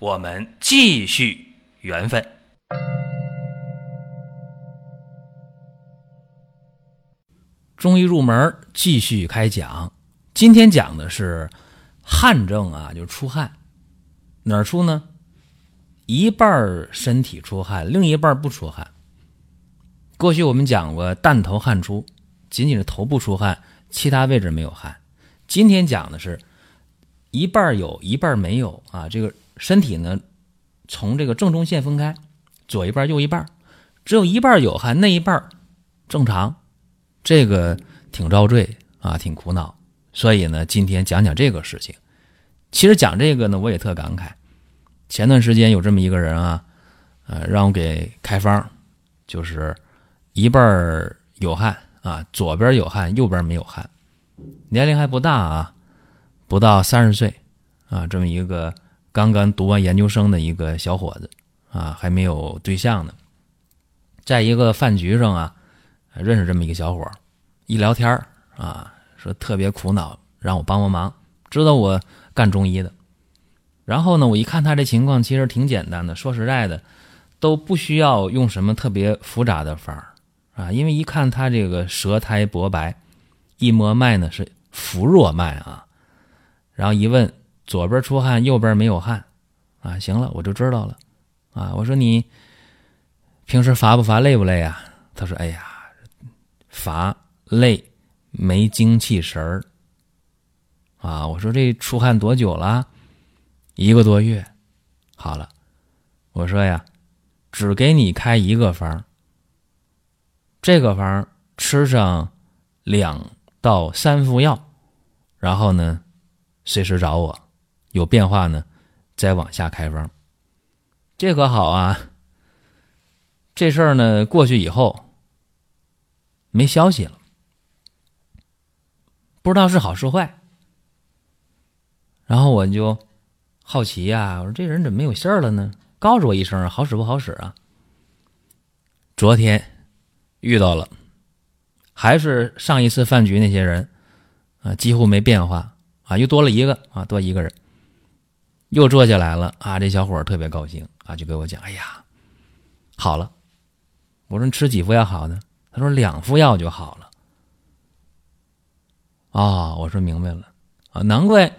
我们继续缘分。中医入门继续开讲，今天讲的是汗症啊，就出汗，哪儿出呢？一半身体出汗，另一半不出汗。过去我们讲过，弹头汗出，仅仅是头部出汗，其他位置没有汗。今天讲的是一半有，一半没有啊，这个。身体呢，从这个正中线分开，左一半右一半，只有一半有汗，那一半正常，这个挺遭罪啊，挺苦恼。所以呢，今天讲讲这个事情。其实讲这个呢，我也特感慨。前段时间有这么一个人啊，呃，让我给开方，就是一半有汗啊，左边有汗，右边没有汗，年龄还不大啊，不到三十岁啊，这么一个。刚刚读完研究生的一个小伙子啊，还没有对象呢，在一个饭局上啊，认识这么一个小伙一聊天啊，说特别苦恼，让我帮帮忙，知道我干中医的。然后呢，我一看他这情况，其实挺简单的，说实在的，都不需要用什么特别复杂的法儿啊，因为一看他这个舌苔薄白，一摸脉呢是浮弱脉啊，然后一问。左边出汗，右边没有汗，啊，行了，我就知道了，啊，我说你平时乏不乏，累不累啊？他说，哎呀，乏累，没精气神儿，啊，我说这出汗多久了？一个多月，好了，我说呀，只给你开一个方，这个方吃上两到三副药，然后呢，随时找我。有变化呢，再往下开方。这可好啊！这事儿呢过去以后，没消息了，不知道是好是坏。然后我就好奇呀，我说这人怎么没有信儿了呢？告诉我一声，好使不好使啊？昨天遇到了，还是上一次饭局那些人啊，几乎没变化啊，又多了一个啊，多一个人。又坐下来了啊！这小伙特别高兴啊，就给我讲：“哎呀，好了。”我说：“你吃几副药好呢？”他说：“两副药就好了。”啊，我说明白了啊，难怪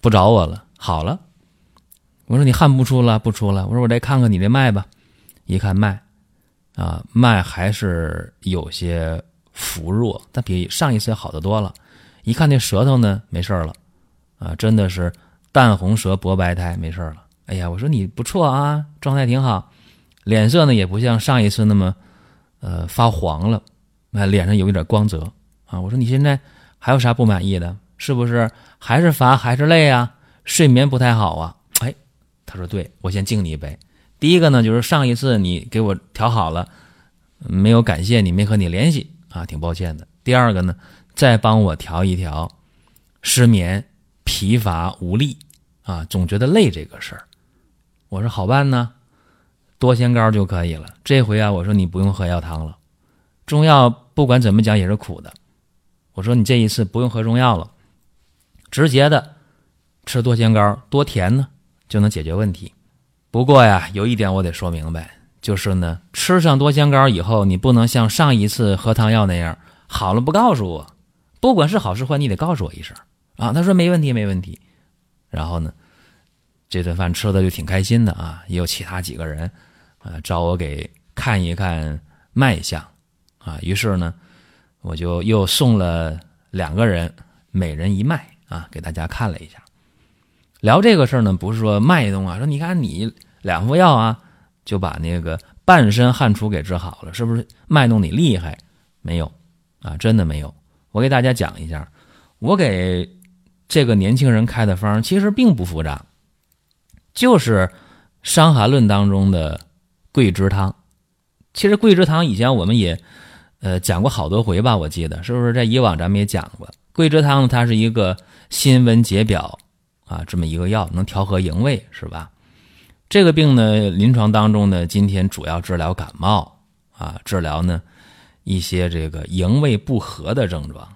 不找我了。好了，我说你汗不出了，不出了。我说我再看看你这脉吧，一看脉啊，脉还是有些浮弱，但比上一次好得多了。一看那舌头呢，没事了啊，真的是。淡红舌薄白苔，没事了。哎呀，我说你不错啊，状态挺好，脸色呢也不像上一次那么，呃发黄了，那脸上有一点光泽啊。我说你现在还有啥不满意的？是不是还是乏还是累啊？睡眠不太好啊？哎，他说对，我先敬你一杯。第一个呢，就是上一次你给我调好了，没有感谢你，没和你联系啊，挺抱歉的。第二个呢，再帮我调一调失眠、疲乏无力。啊，总觉得累这个事儿，我说好办呢，多仙膏就可以了。这回啊，我说你不用喝药汤了，中药不管怎么讲也是苦的。我说你这一次不用喝中药了，直接的吃多仙膏，多甜呢就能解决问题。不过呀，有一点我得说明白，就是呢，吃上多仙膏以后，你不能像上一次喝汤药那样好了不告诉我，不管是好是坏，你得告诉我一声啊。他说没问题，没问题。然后呢，这顿饭吃的就挺开心的啊，也有其他几个人，啊，找我给看一看脉象，啊，于是呢，我就又送了两个人，每人一脉啊，给大家看了一下。聊这个事儿呢，不是说脉动啊，说你看你两副药啊，就把那个半身汗出给治好了，是不是脉动你厉害？没有啊，真的没有。我给大家讲一下，我给。这个年轻人开的方其实并不复杂，就是伤寒论》当中的桂枝汤。其实桂枝汤以前我们也呃讲过好多回吧，我记得是不是？在以往咱们也讲过桂枝汤呢，它是一个辛温解表啊这么一个药，能调和营卫，是吧？这个病呢，临床当中呢，今天主要治疗感冒啊，治疗呢一些这个营卫不和的症状。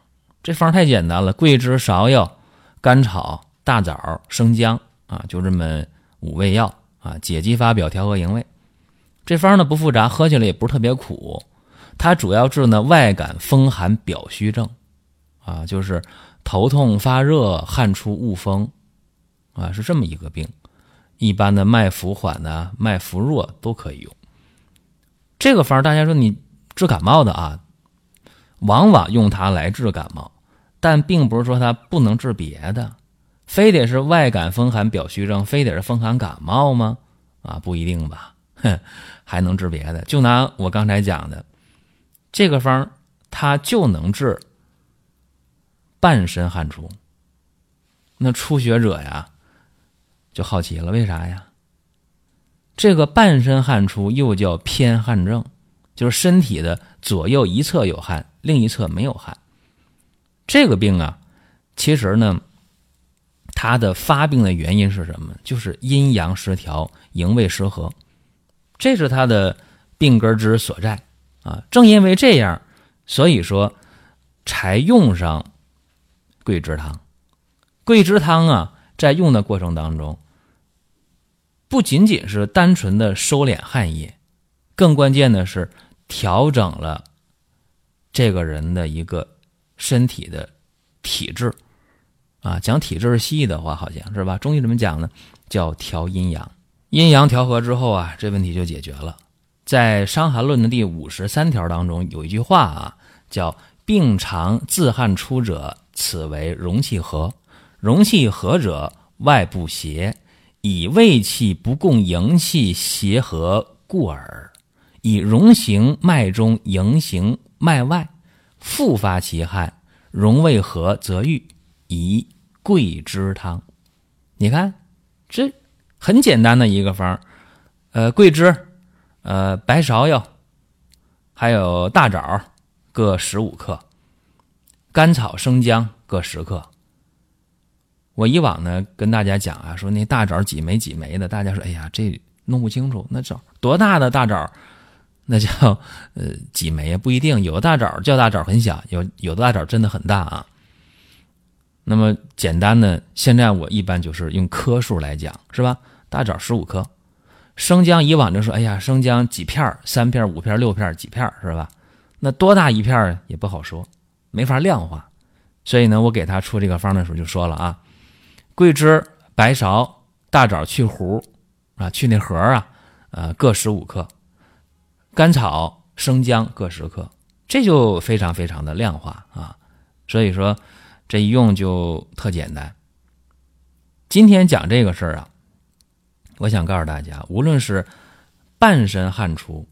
这方太简单了，桂枝、芍药、甘草、大枣、生姜啊，就这么五味药啊，解肌发表，调和营卫。这方呢不复杂，喝起来也不是特别苦。它主要治呢外感风寒表虚症啊，就是头痛发热、汗出恶风啊，是这么一个病。一般的脉浮缓的、脉浮弱都可以用。这个方大家说你治感冒的啊，往往用它来治感冒，但并不是说它不能治别的，非得是外感风寒表虚症，非得是风寒感冒吗？啊，不一定吧，哼，还能治别的。就拿我刚才讲的这个方，它就能治半身汗出。那初学者呀。就好奇了，为啥呀？这个半身汗出又叫偏汗症，就是身体的左右一侧有汗，另一侧没有汗。这个病啊，其实呢，它的发病的原因是什么？就是阴阳失调、营卫失和，这是它的病根之所在啊。正因为这样，所以说才用上桂枝汤。桂枝汤啊。在用的过程当中，不仅仅是单纯的收敛汗液，更关键的是调整了这个人的一个身体的体质啊。讲体质是西医的话，好像是吧？中医怎么讲呢？叫调阴阳，阴阳调和之后啊，这问题就解决了。在《伤寒论》的第五十三条当中有一句话啊，叫“病常自汗出者，此为容气和”。容气和者，外不邪，以胃气不共营气协和故耳。以容行脉中，营行脉外，复发其汗，容未和则愈。宜桂枝汤，你看，这很简单的一个方呃，桂枝，呃，白芍药，还有大枣各十五克，甘草、生姜各十克。我以往呢跟大家讲啊，说那大枣几枚几枚的，大家说哎呀这弄不清楚，那枣多大的大枣，那叫呃几枚不一定，有的大枣叫大枣很小，有有的大枣真的很大啊。那么简单的，现在我一般就是用颗数来讲，是吧？大枣十五颗，生姜以往就说哎呀生姜几片儿三片、五片、六片、几片是吧？那多大一片儿也不好说，没法量化，所以呢，我给他出这个方的时候就说了啊。桂枝、白芍、大枣去核啊，去那核啊，呃，各十五克；甘草、生姜各十克，这就非常非常的量化啊。所以说，这一用就特简单。今天讲这个事儿啊，我想告诉大家，无论是半身汗出，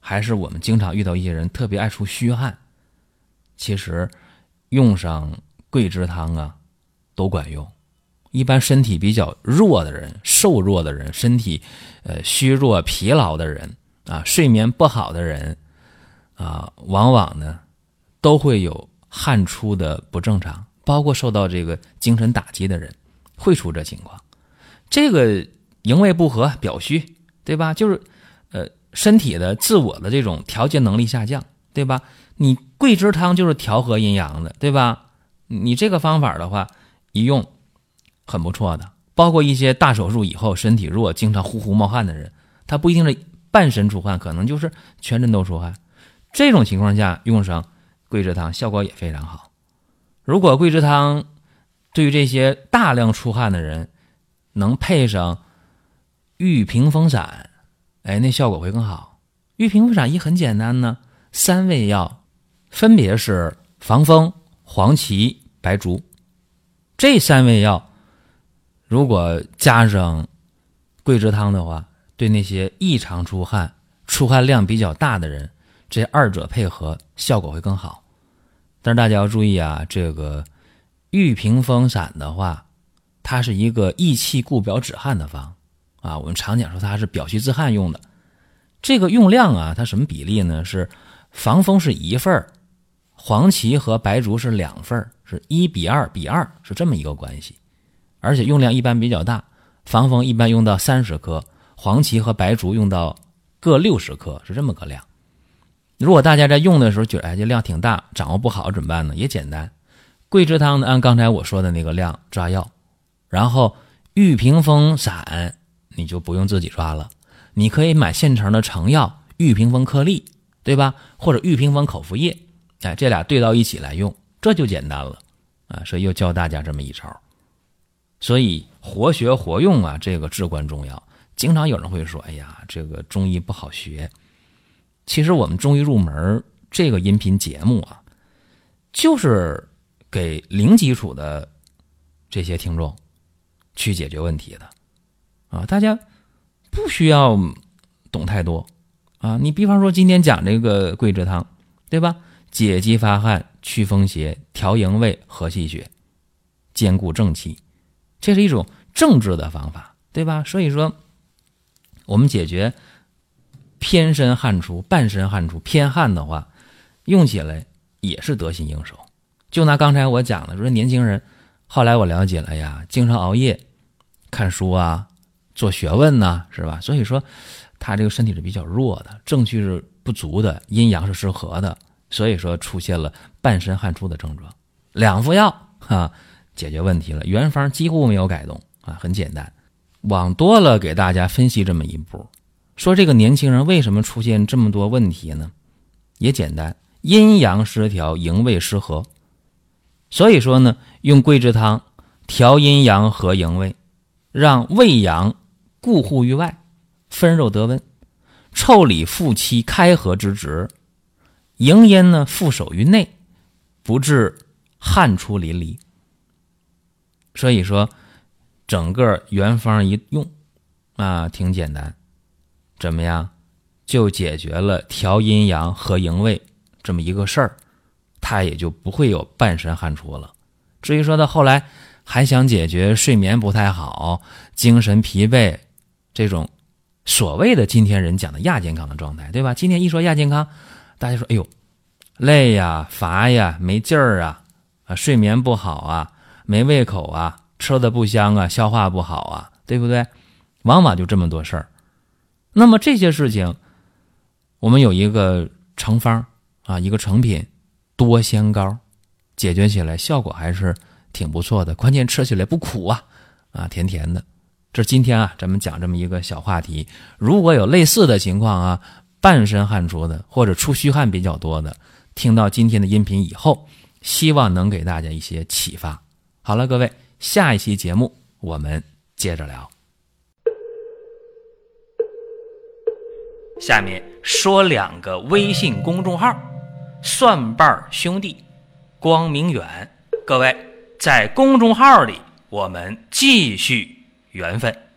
还是我们经常遇到一些人特别爱出虚汗，其实用上桂枝汤啊，都管用。一般身体比较弱的人、瘦弱的人、身体呃虚弱、疲劳的人啊、睡眠不好的人啊，往往呢都会有汗出的不正常，包括受到这个精神打击的人会出这情况。这个营卫不和、表虚，对吧？就是呃身体的自我的这种调节能力下降，对吧？你桂枝汤就是调和阴阳的，对吧？你这个方法的话一用。很不错的，包括一些大手术以后身体弱、经常呼呼冒汗的人，他不一定是半身出汗，可能就是全身都出汗。这种情况下用上桂枝汤效果也非常好。如果桂枝汤对于这些大量出汗的人能配上玉屏风散，哎，那效果会更好。玉屏风散一很简单呢，三味药分别是防风、黄芪、白术，这三味药。如果加上桂枝汤的话，对那些异常出汗、出汗量比较大的人，这二者配合效果会更好。但是大家要注意啊，这个玉屏风散的话，它是一个益气固表止汗的方，啊，我们常讲说它是表虚自汗用的。这个用量啊，它什么比例呢？是防风是一份儿，黄芪和白术是两份儿，是一比二比二，是这么一个关系。而且用量一般比较大，防风一般用到三十克，黄芪和白术用到各六十克，是这么个量。如果大家在用的时候觉得哎这量挺大，掌握不好怎么办呢？也简单，桂枝汤呢按刚才我说的那个量抓药，然后玉屏风散你就不用自己抓了。你可以买现成的成药玉屏风颗粒，对吧？或者玉屏风口服液，哎，这俩兑到一起来用，这就简单了啊！所以又教大家这么一招。所以活学活用啊，这个至关重要。经常有人会说：“哎呀，这个中医不好学。”其实我们中医入门这个音频节目啊，就是给零基础的这些听众去解决问题的啊，大家。不需要懂太多啊！你比方说今天讲这个桂枝汤，对吧？解肌发汗、祛风邪、调营卫、和气血、兼顾正气，这是一种政治的方法，对吧？所以说，我们解决偏身汗出、半身汗出、偏汗的话，用起来也是得心应手。就拿刚才我讲的，说年轻人，后来我了解了呀，经常熬夜看书啊。做学问呐，是吧？所以说，他这个身体是比较弱的，正气是不足的，阴阳是失和的，所以说出现了半身汗出的症状。两副药哈，解决问题了，原方几乎没有改动啊，很简单。往多了给大家分析这么一步，说这个年轻人为什么出现这么多问题呢？也简单，阴阳失调，营卫失和。所以说呢，用桂枝汤调阴阳和营卫，让胃阳。固护于外，分肉得温；腠理复期开合之职，营阴呢复守于内，不致汗出淋漓。所以说，整个原方一用啊，挺简单，怎么样，就解决了调阴阳和营卫这么一个事儿，他也就不会有半身汗出了。至于说到后来还想解决睡眠不太好、精神疲惫。这种所谓的今天人讲的亚健康的状态，对吧？今天一说亚健康，大家说：“哎呦，累呀，乏呀，没劲儿啊，啊，睡眠不好啊，没胃口啊，吃的不香啊，消化不好啊，对不对？”往往就这么多事儿。那么这些事情，我们有一个成方啊，一个成品多仙膏，解决起来效果还是挺不错的。关键吃起来不苦啊，啊，甜甜的。这今天啊，咱们讲这么一个小话题。如果有类似的情况啊，半身汗出的或者出虚汗比较多的，听到今天的音频以后，希望能给大家一些启发。好了，各位，下一期节目我们接着聊。下面说两个微信公众号：蒜瓣兄弟、光明远。各位在公众号里，我们继续。缘分。